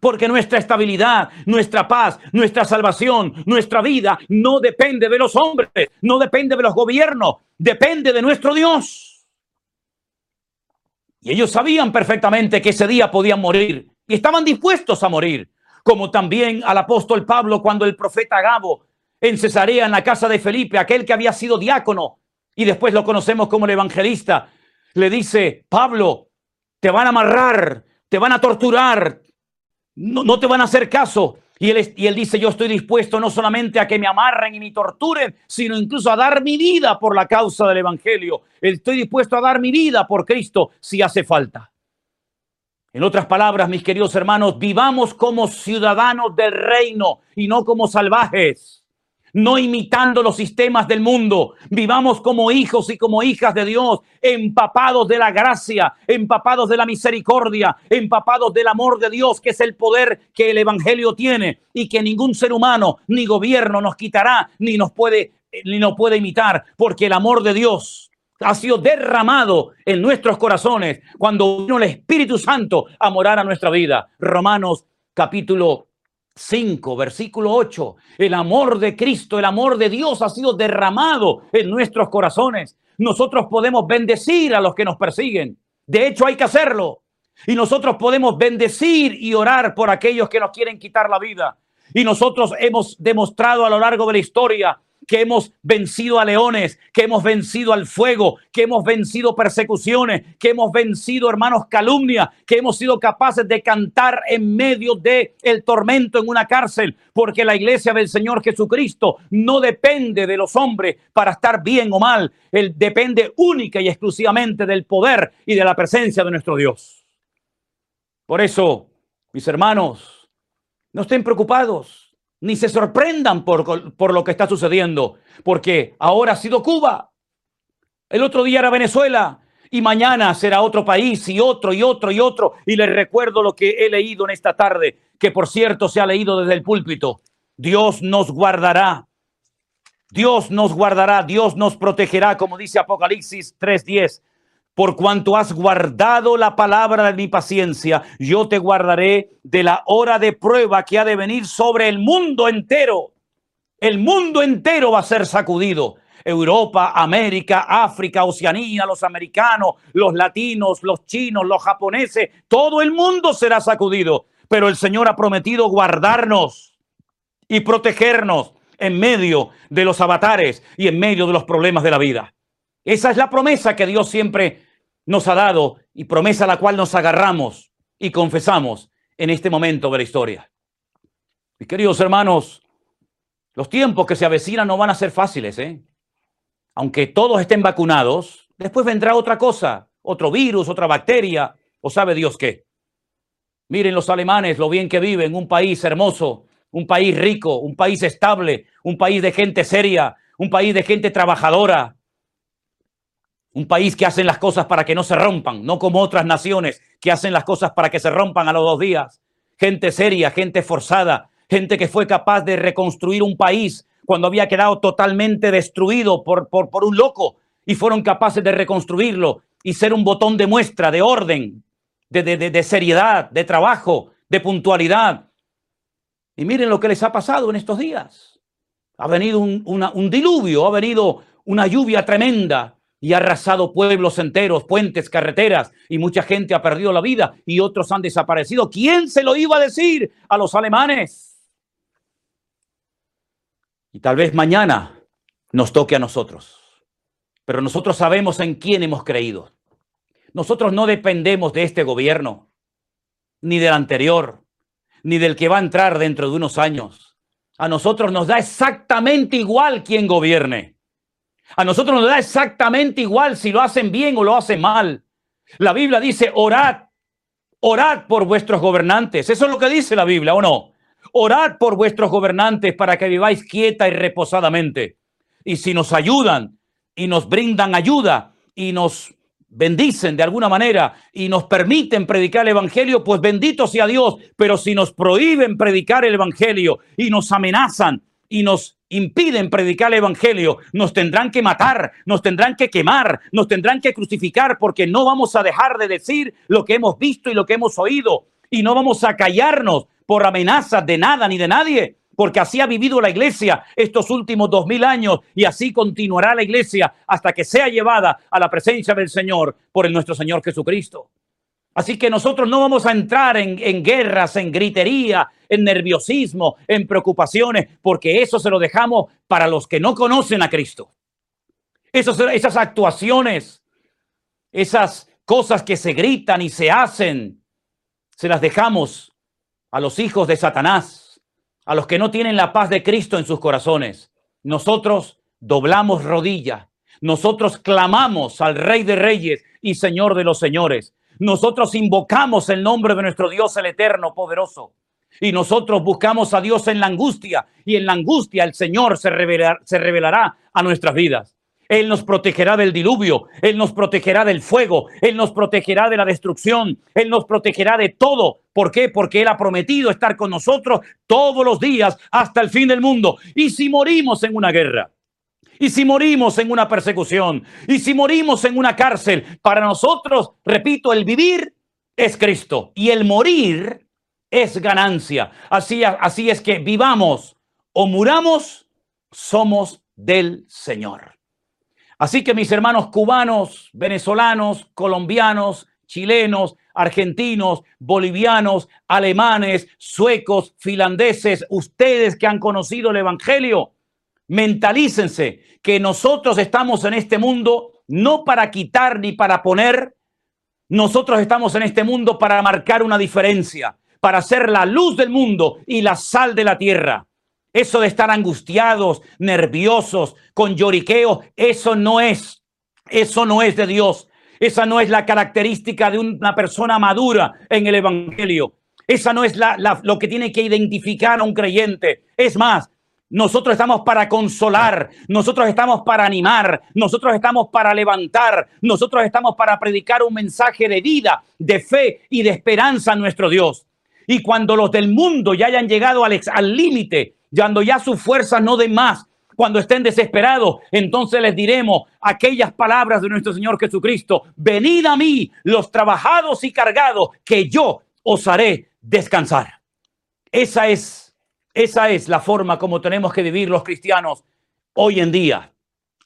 Porque nuestra estabilidad, nuestra paz, nuestra salvación, nuestra vida no depende de los hombres, no depende de los gobiernos, depende de nuestro Dios. Y ellos sabían perfectamente que ese día podían morir y estaban dispuestos a morir, como también al apóstol Pablo cuando el profeta Gabo en Cesarea, en la casa de Felipe, aquel que había sido diácono y después lo conocemos como el evangelista, le dice, Pablo, te van a amarrar, te van a torturar, no, te van a hacer caso. Y él, y él dice, yo estoy dispuesto no solamente a que me amarren y me torturen, sino incluso a dar mi vida por la causa del Evangelio. Estoy dispuesto a dar mi vida por Cristo si hace falta. En otras palabras, mis queridos hermanos, vivamos como ciudadanos del reino y no como salvajes no imitando los sistemas del mundo. Vivamos como hijos y como hijas de Dios, empapados de la gracia, empapados de la misericordia, empapados del amor de Dios, que es el poder que el Evangelio tiene y que ningún ser humano ni gobierno nos quitará ni nos puede ni nos puede imitar, porque el amor de Dios ha sido derramado en nuestros corazones cuando vino el Espíritu Santo a morar a nuestra vida. Romanos capítulo 5, versículo 8. El amor de Cristo, el amor de Dios ha sido derramado en nuestros corazones. Nosotros podemos bendecir a los que nos persiguen. De hecho, hay que hacerlo. Y nosotros podemos bendecir y orar por aquellos que nos quieren quitar la vida. Y nosotros hemos demostrado a lo largo de la historia que hemos vencido a leones, que hemos vencido al fuego, que hemos vencido persecuciones, que hemos vencido, hermanos, calumnia, que hemos sido capaces de cantar en medio de el tormento en una cárcel, porque la iglesia del Señor Jesucristo no depende de los hombres para estar bien o mal, él depende única y exclusivamente del poder y de la presencia de nuestro Dios. Por eso, mis hermanos, no estén preocupados ni se sorprendan por, por, lo que está sucediendo, porque ahora ha sido Cuba, el otro día era Venezuela y mañana será otro país y otro y otro y otro. Y les recuerdo lo que he leído en esta tarde, que por cierto se ha leído desde el púlpito. Dios nos guardará. Dios nos guardará, Dios nos protegerá, como dice Apocalipsis 3:10 por cuanto has guardado la palabra de mi paciencia, yo te guardaré de la hora de prueba que ha de venir sobre el mundo entero. El mundo entero va a ser sacudido. Europa, América, África, Oceanía, los americanos, los latinos, los chinos, los japoneses, todo el mundo será sacudido. Pero el Señor ha prometido guardarnos y protegernos en medio de los avatares y en medio de los problemas de la vida. Esa es la promesa que Dios siempre nos ha dado y promesa a la cual nos agarramos y confesamos en este momento de la historia. Mis queridos hermanos, los tiempos que se avecinan no van a ser fáciles, ¿eh? Aunque todos estén vacunados, después vendrá otra cosa, otro virus, otra bacteria, o sabe Dios qué. Miren los alemanes, lo bien que viven, un país hermoso, un país rico, un país estable, un país de gente seria, un país de gente trabajadora, un país que hacen las cosas para que no se rompan, no como otras naciones que hacen las cosas para que se rompan a los dos días. Gente seria, gente forzada, gente que fue capaz de reconstruir un país cuando había quedado totalmente destruido por, por, por un loco y fueron capaces de reconstruirlo y ser un botón de muestra, de orden, de, de, de seriedad, de trabajo, de puntualidad. Y miren lo que les ha pasado en estos días. Ha venido un, un diluvio, ha venido una lluvia tremenda, y ha arrasado pueblos enteros, puentes, carreteras, y mucha gente ha perdido la vida y otros han desaparecido. ¿Quién se lo iba a decir a los alemanes? Y tal vez mañana nos toque a nosotros, pero nosotros sabemos en quién hemos creído. Nosotros no dependemos de este gobierno, ni del anterior, ni del que va a entrar dentro de unos años. A nosotros nos da exactamente igual quién gobierne. A nosotros nos da exactamente igual si lo hacen bien o lo hacen mal. La Biblia dice, orad, orad por vuestros gobernantes. Eso es lo que dice la Biblia, ¿o no? Orad por vuestros gobernantes para que viváis quieta y reposadamente. Y si nos ayudan y nos brindan ayuda y nos bendicen de alguna manera y nos permiten predicar el Evangelio, pues bendito sea Dios. Pero si nos prohíben predicar el Evangelio y nos amenazan y nos impiden predicar el Evangelio, nos tendrán que matar, nos tendrán que quemar, nos tendrán que crucificar, porque no vamos a dejar de decir lo que hemos visto y lo que hemos oído, y no vamos a callarnos por amenazas de nada ni de nadie, porque así ha vivido la iglesia estos últimos dos mil años, y así continuará la iglesia hasta que sea llevada a la presencia del Señor por el nuestro Señor Jesucristo. Así que nosotros no vamos a entrar en, en, guerras, en gritería, en nerviosismo, en preocupaciones, porque eso se lo dejamos para los que no conocen a Cristo. Esos, esas actuaciones, esas cosas que se gritan y se hacen, se las dejamos a los hijos de Satanás, a los que no tienen la paz de Cristo en sus corazones. Nosotros doblamos rodilla, nosotros clamamos al Rey de Reyes y Señor de los Señores nosotros invocamos el nombre de nuestro Dios el eterno, poderoso. Y nosotros buscamos a Dios en la angustia. Y en la angustia el Señor se revelará, se revelará a nuestras vidas. Él nos protegerá del diluvio, Él nos protegerá del fuego, Él nos protegerá de la destrucción, Él nos protegerá de todo. ¿Por qué? Porque Él ha prometido estar con nosotros todos los días hasta el fin del mundo. Y si morimos en una guerra, y si morimos en una persecución, y si morimos en una cárcel, para nosotros, repito, el vivir es Cristo y el morir es ganancia. Así, así es que vivamos o muramos, somos del Señor. Así que mis hermanos cubanos, venezolanos, colombianos, chilenos, argentinos, bolivianos, alemanes, suecos, finlandeses, ustedes que han conocido el Evangelio, mentalícense que nosotros estamos en este mundo no para quitar ni para poner, nosotros estamos en este mundo para marcar una diferencia, para ser la luz del mundo y la sal de la tierra. Eso de estar angustiados, nerviosos, con lloriqueo, eso no es, eso no es de Dios. Esa no es la característica de una persona madura en el Evangelio. Esa no es lo que tiene que identificar a un creyente. Es más, nosotros estamos para consolar, nosotros estamos para animar, nosotros estamos para levantar, nosotros estamos para predicar un mensaje de vida, de fe y de esperanza a nuestro Dios. Y cuando los del mundo ya hayan llegado al límite, cuando ya su fuerza no de más, cuando estén desesperados, entonces les diremos aquellas palabras de nuestro Señor Jesucristo, venid a mí los trabajados y cargados, que yo os haré descansar. Esa es esa es la forma como tenemos que vivir los cristianos hoy en día,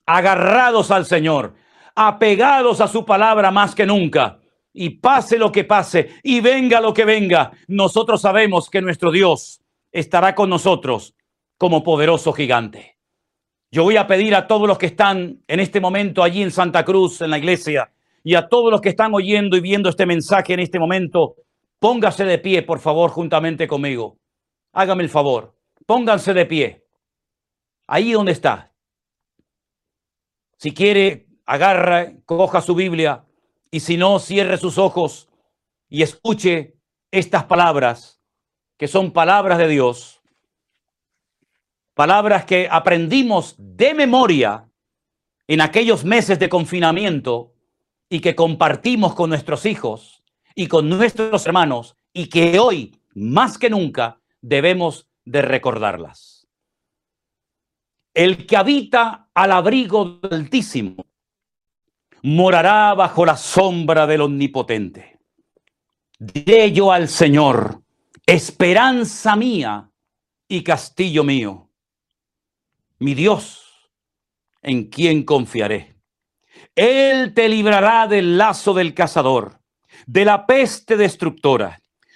agarrados al Señor, apegados a su palabra más que nunca. Y pase lo que pase y venga lo que venga, nosotros sabemos que nuestro Dios estará con nosotros como poderoso gigante. Yo voy a pedir a todos los que están en este momento allí en Santa Cruz, en la iglesia, y a todos los que están oyendo y viendo este mensaje en este momento, póngase de pie, por favor, juntamente conmigo hágame el favor, pónganse de pie, ahí donde está. Si quiere, agarra, coja su Biblia y si no, cierre sus ojos y escuche estas palabras, que son palabras de Dios, palabras que aprendimos de memoria en aquellos meses de confinamiento y que compartimos con nuestros hijos y con nuestros hermanos y que hoy, más que nunca, debemos de recordarlas. El que habita al abrigo del Altísimo morará bajo la sombra del Omnipotente. Diré yo al Señor, esperanza mía y castillo mío, mi Dios, en quien confiaré. Él te librará del lazo del cazador, de la peste destructora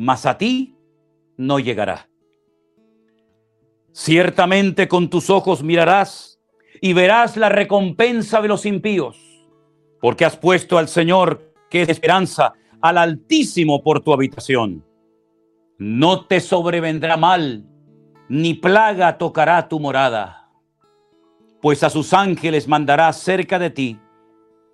mas a ti no llegará. Ciertamente con tus ojos mirarás y verás la recompensa de los impíos, porque has puesto al Señor, que es esperanza, al Altísimo por tu habitación. No te sobrevendrá mal, ni plaga tocará tu morada, pues a sus ángeles mandará cerca de ti,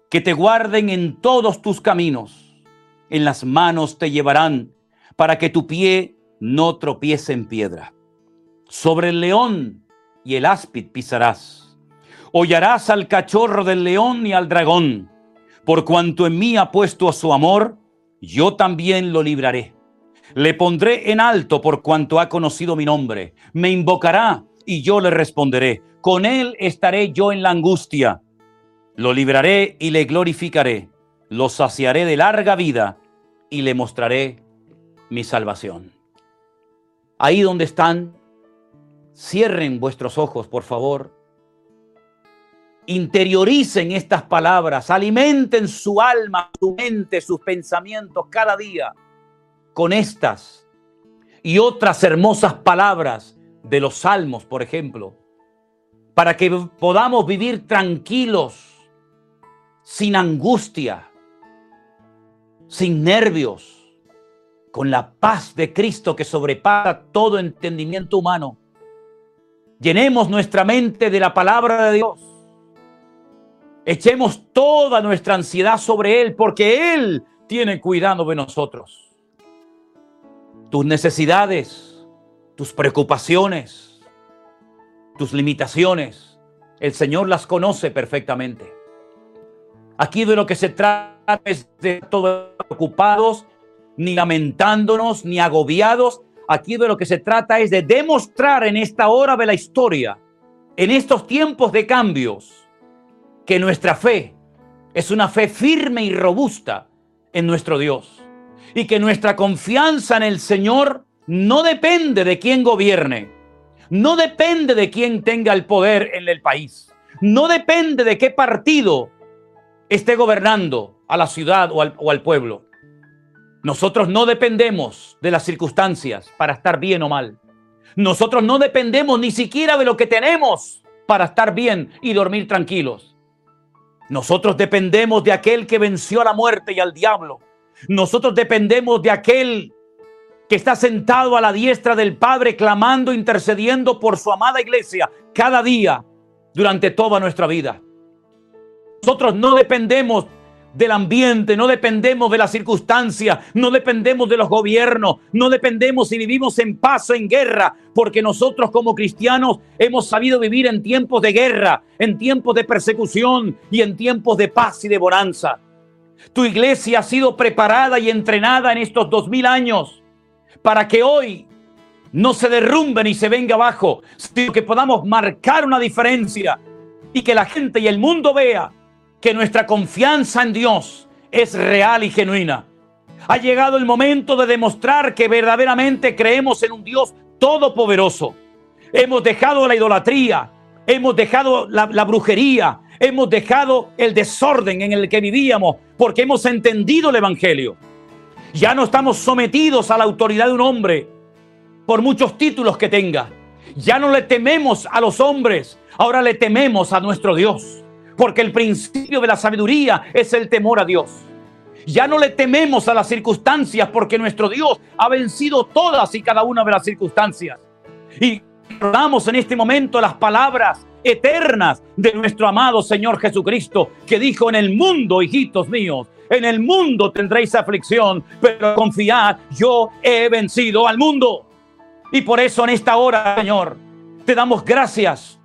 que te guarden en todos tus caminos, en las manos te llevarán para que tu pie no tropiece en piedra. Sobre el león y el áspid pisarás. Hollarás al cachorro del león y al dragón. Por cuanto en mí ha puesto a su amor, yo también lo libraré. Le pondré en alto por cuanto ha conocido mi nombre. Me invocará y yo le responderé. Con él estaré yo en la angustia. Lo libraré y le glorificaré. Lo saciaré de larga vida y le mostraré mi salvación. Ahí donde están, cierren vuestros ojos, por favor. Interioricen estas palabras, alimenten su alma, su mente, sus pensamientos cada día con estas y otras hermosas palabras de los salmos, por ejemplo, para que podamos vivir tranquilos, sin angustia, sin nervios, con la paz de Cristo que sobrepasa todo entendimiento humano. Llenemos nuestra mente de la palabra de Dios echemos toda nuestra ansiedad sobre Él, porque Él tiene cuidado de nosotros. Tus necesidades, tus preocupaciones, tus limitaciones, el Señor las conoce perfectamente. Aquí de lo que se trata es de todos ocupados, ni lamentándonos, ni agobiados. Aquí de lo que se trata es de demostrar en esta hora de la historia, en estos tiempos de cambios, que nuestra fe es una fe firme y robusta en nuestro Dios. Y que nuestra confianza en el Señor no depende de quién gobierne, no depende de quién tenga el poder en el país, no depende de qué partido esté gobernando a la ciudad o al, pueblo. Nosotros no dependemos de las circunstancias para estar bien o mal. Nosotros no dependemos ni siquiera de lo que tenemos para estar bien y dormir tranquilos. Nosotros dependemos de aquel que venció a la muerte y al diablo. Nosotros dependemos de aquel que está sentado a la diestra del Padre, clamando, intercediendo por su amada iglesia cada día durante toda nuestra vida. Nosotros no dependemos del ambiente, no dependemos de las circunstancias, no dependemos de los gobiernos, no dependemos si vivimos en paz o en guerra, porque nosotros como cristianos hemos sabido vivir en tiempos de guerra, en tiempos de persecución y en tiempos de paz y de bonanza. Tu iglesia ha sido preparada y entrenada en estos dos mil años para que hoy no se derrumbe ni se venga abajo, sino que podamos marcar una diferencia y que la gente y el mundo vea que nuestra confianza en Dios es real y genuina. Ha llegado el momento de demostrar que verdaderamente creemos en un Dios todopoderoso. Hemos dejado la idolatría, hemos dejado la, la, brujería, hemos dejado el desorden en el que vivíamos porque hemos entendido el Evangelio. Ya no estamos sometidos a la autoridad de un hombre por muchos títulos que tenga. Ya no le tememos a los hombres, ahora le tememos a nuestro Dios porque el principio de la sabiduría es el temor a Dios. Ya no le tememos a las circunstancias porque nuestro Dios ha vencido todas y cada una de las circunstancias. Y recordamos en este momento las palabras eternas de nuestro amado Señor Jesucristo, que dijo en el mundo, hijitos míos, en el mundo tendréis aflicción, pero confiad, yo he vencido al mundo. Y por eso en esta hora, Señor, te damos gracias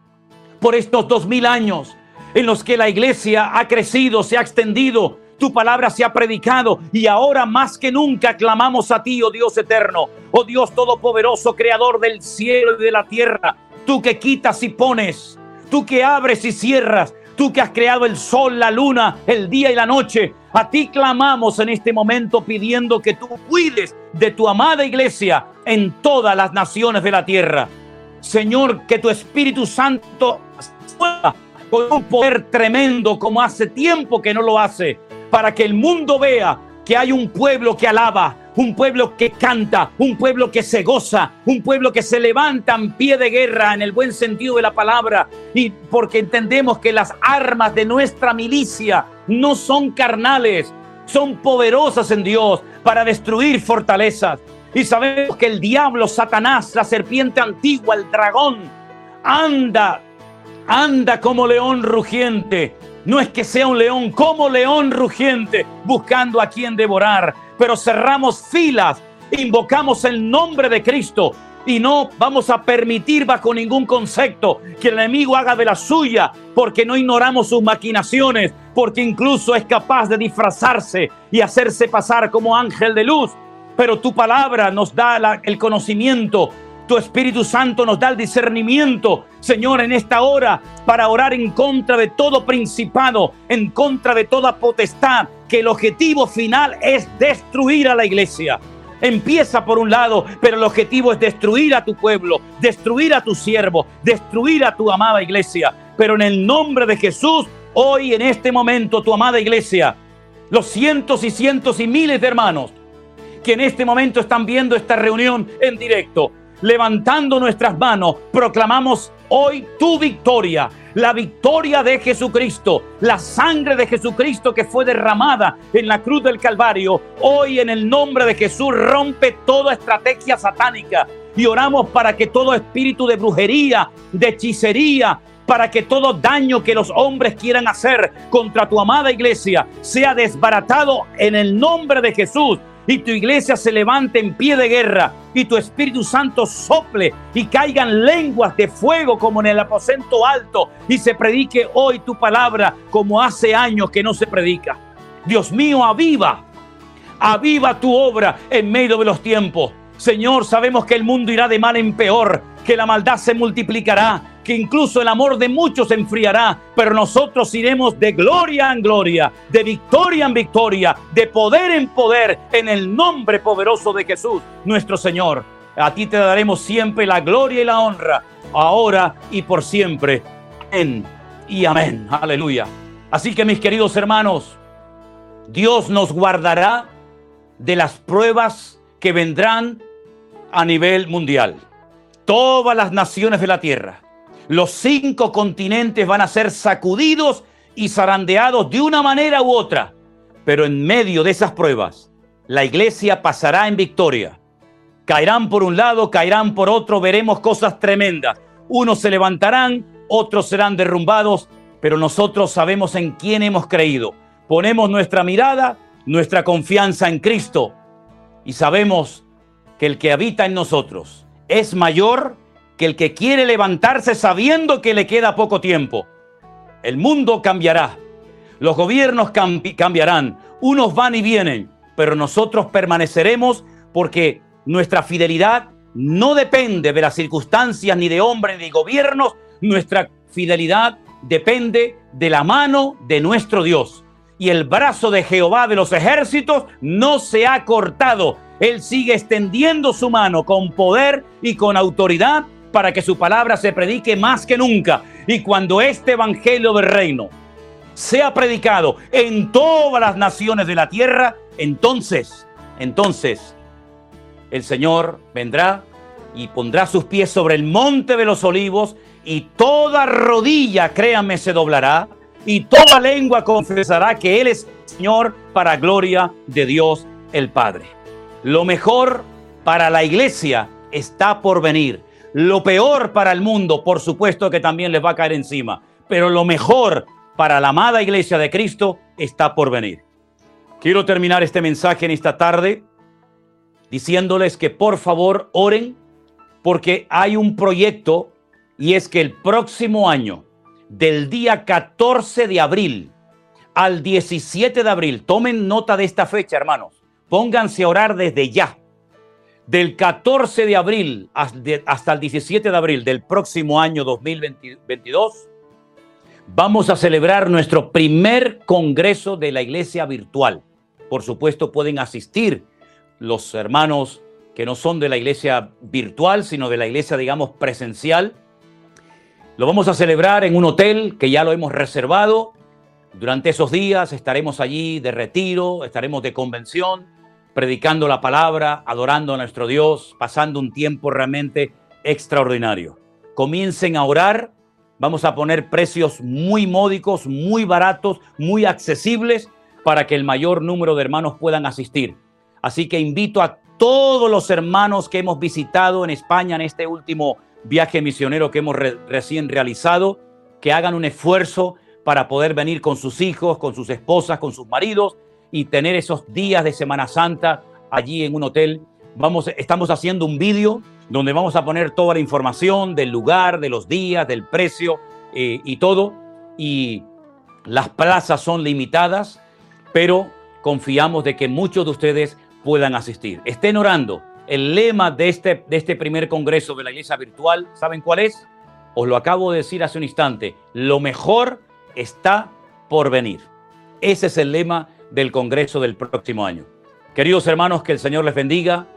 por estos dos mil años en los que la iglesia ha crecido, se ha extendido, tu palabra se ha predicado y ahora más que nunca clamamos a ti, oh Dios eterno, oh Dios todopoderoso, creador del cielo y de la tierra, tú que quitas y pones, tú que abres y cierras, tú que has creado el sol, la luna, el día y la noche. A ti clamamos en este momento pidiendo que tú cuides de tu amada iglesia en todas las naciones de la tierra. Señor, que tu Espíritu Santo con un poder tremendo como hace tiempo que no lo hace, para que el mundo vea que hay un pueblo que alaba, un pueblo que canta, un pueblo que se goza, un pueblo que se levanta en pie de guerra en el buen sentido de la palabra, y porque entendemos que las armas de nuestra milicia no son carnales, son poderosas en Dios para destruir fortalezas. Y sabemos que el diablo, Satanás, la serpiente antigua, el dragón, anda anda como león rugiente. No es que sea un león, como león rugiente, buscando a quien devorar. Pero cerramos filas, invocamos el nombre de Cristo y no vamos a permitir bajo ningún concepto que el enemigo haga de la suya, porque no ignoramos sus maquinaciones, porque incluso es capaz de disfrazarse y hacerse pasar como ángel de luz. Pero tu palabra nos da el conocimiento tu Espíritu Santo nos da el discernimiento, Señor, en esta hora para orar en contra de todo principado, en contra de toda potestad, que el objetivo final es destruir a la iglesia. Empieza por un lado, pero el objetivo es destruir a tu pueblo, destruir a tu siervo, destruir a tu amada iglesia. Pero en el nombre de Jesús, hoy en este momento, tu amada iglesia, los cientos y cientos y miles de hermanos que en este momento están viendo esta reunión en directo, levantando nuestras manos, proclamamos hoy tu victoria, la victoria de Jesucristo, la sangre de Jesucristo que fue derramada en la cruz del Calvario. Hoy en el nombre de Jesús rompe toda estrategia satánica y oramos para que todo espíritu de brujería, de hechicería, para que todo daño que los hombres quieran hacer contra tu amada iglesia sea desbaratado en el nombre de Jesús y tu iglesia se levante en pie de guerra y tu Espíritu Santo sople y caigan lenguas de fuego como en el aposento alto y se predique hoy tu palabra como hace años que no se predica. Dios mío, aviva, aviva tu obra en medio de los tiempos. Señor, sabemos que el mundo irá de mal en peor, que la maldad se multiplicará, que incluso el amor de muchos se enfriará, pero nosotros iremos de gloria en gloria, de victoria en victoria, de poder en poder, en el nombre poderoso de Jesús, nuestro Señor. A ti te daremos siempre la gloria y la honra, ahora y por siempre. Amén y amén. Aleluya. Así que mis queridos hermanos, Dios nos guardará de las pruebas que vendrán a nivel mundial. Todas las naciones de la tierra los cinco continentes van a ser sacudidos y zarandeados de una manera u otra. Pero en medio de esas pruebas, la iglesia pasará en victoria. Caerán por un lado, caerán por otro, veremos cosas tremendas. Unos se levantarán, otros serán derrumbados, pero nosotros sabemos en quién hemos creído. Ponemos nuestra mirada, nuestra confianza en Cristo y sabemos que el que habita en nosotros es mayor que el que quiere levantarse sabiendo que le queda poco tiempo. El mundo cambiará, los gobiernos cambiarán, unos van y vienen, pero nosotros permaneceremos porque nuestra fidelidad no depende de las circunstancias ni de hombres ni de gobiernos, nuestra fidelidad depende de la mano de nuestro Dios. Y el brazo de Jehová de los ejércitos no se ha cortado. Él sigue extendiendo su mano con poder y con autoridad para que su palabra se predique más que nunca. Y cuando este evangelio del reino sea predicado en todas las naciones de la tierra, entonces, entonces, el Señor vendrá y pondrá sus pies sobre el monte de los olivos y toda rodilla, créanme, se doblará y toda lengua confesará que Él es Señor para gloria de Dios el Padre. Lo mejor para la iglesia está por venir. Lo peor para el mundo, por supuesto que también les va a caer encima, pero lo mejor para la amada iglesia de Cristo está por venir. Quiero terminar este mensaje en esta tarde diciéndoles que por favor oren porque hay un proyecto y es que el próximo año, del día 14 de abril al 17 de abril, tomen nota de esta fecha, hermanos, pónganse a orar desde ya del 14 de abril hasta el 17 de abril del próximo año 2022, vamos a celebrar nuestro primer congreso de la iglesia virtual. Por supuesto, pueden asistir los hermanos que no son de la iglesia virtual, sino de la iglesia, digamos, presencial. Lo vamos a celebrar en un hotel que ya lo hemos reservado. Durante esos días estaremos allí de retiro, estaremos de convención predicando la palabra, adorando a nuestro Dios, pasando un tiempo realmente extraordinario. Comiencen a orar, vamos a poner precios muy módicos, muy baratos, muy accesibles para que el mayor número de hermanos puedan asistir. Así que invito a todos los hermanos que hemos visitado en España en este último viaje misionero que hemos recién realizado, que hagan un esfuerzo para poder venir con sus hijos, con sus esposas, con sus maridos y tener esos días de Semana Santa allí en un hotel. Vamos, estamos haciendo un vídeo donde vamos a poner toda la información del lugar, de los días, del precio eh, y todo. Y las plazas son limitadas, pero confiamos de que muchos de ustedes puedan asistir. Estén orando. El lema de este, de este primer congreso de la iglesia virtual, ¿saben cuál es? Os lo acabo de decir hace un instante. Lo mejor está por venir. Ese es el lema del Congreso del próximo año. Queridos hermanos, que el Señor les bendiga.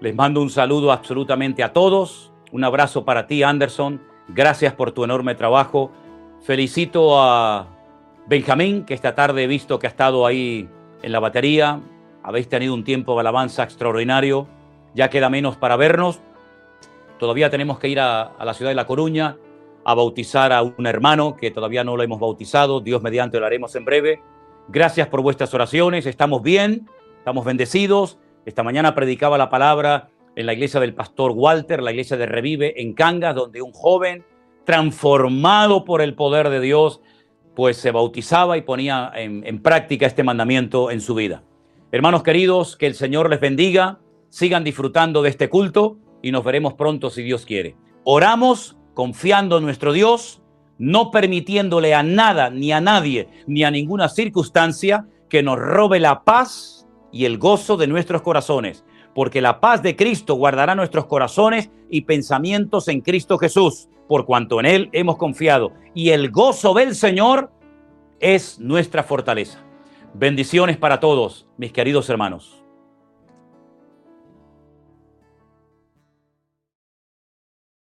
Les mando un saludo absolutamente a todos. Un abrazo para ti, Anderson. Gracias por tu enorme trabajo. Felicito a Benjamín, que esta tarde he visto que ha estado ahí en la batería. Habéis tenido un tiempo de alabanza extraordinario. Ya queda menos para vernos. Todavía tenemos que ir a, a la ciudad de La Coruña a bautizar a un hermano que todavía no lo hemos bautizado. Dios mediante lo haremos en breve. Gracias por vuestras oraciones. Estamos bien, estamos bendecidos. Esta mañana predicaba la palabra en la iglesia del pastor Walter, la iglesia de Revive en Cangas, donde un joven transformado por el poder de Dios, pues se bautizaba y ponía en, en práctica este mandamiento en su vida. Hermanos queridos, que el Señor les bendiga, sigan disfrutando de este culto y nos veremos pronto si Dios quiere. Oramos confiando en nuestro Dios, no permitiéndole a nada, ni a nadie, ni a ninguna circunstancia que nos robe la paz y el gozo de nuestros corazones, porque la paz de Cristo guardará nuestros corazones y pensamientos en Cristo Jesús, por cuanto en Él hemos confiado, y el gozo del Señor es nuestra fortaleza. Bendiciones para todos, mis queridos hermanos.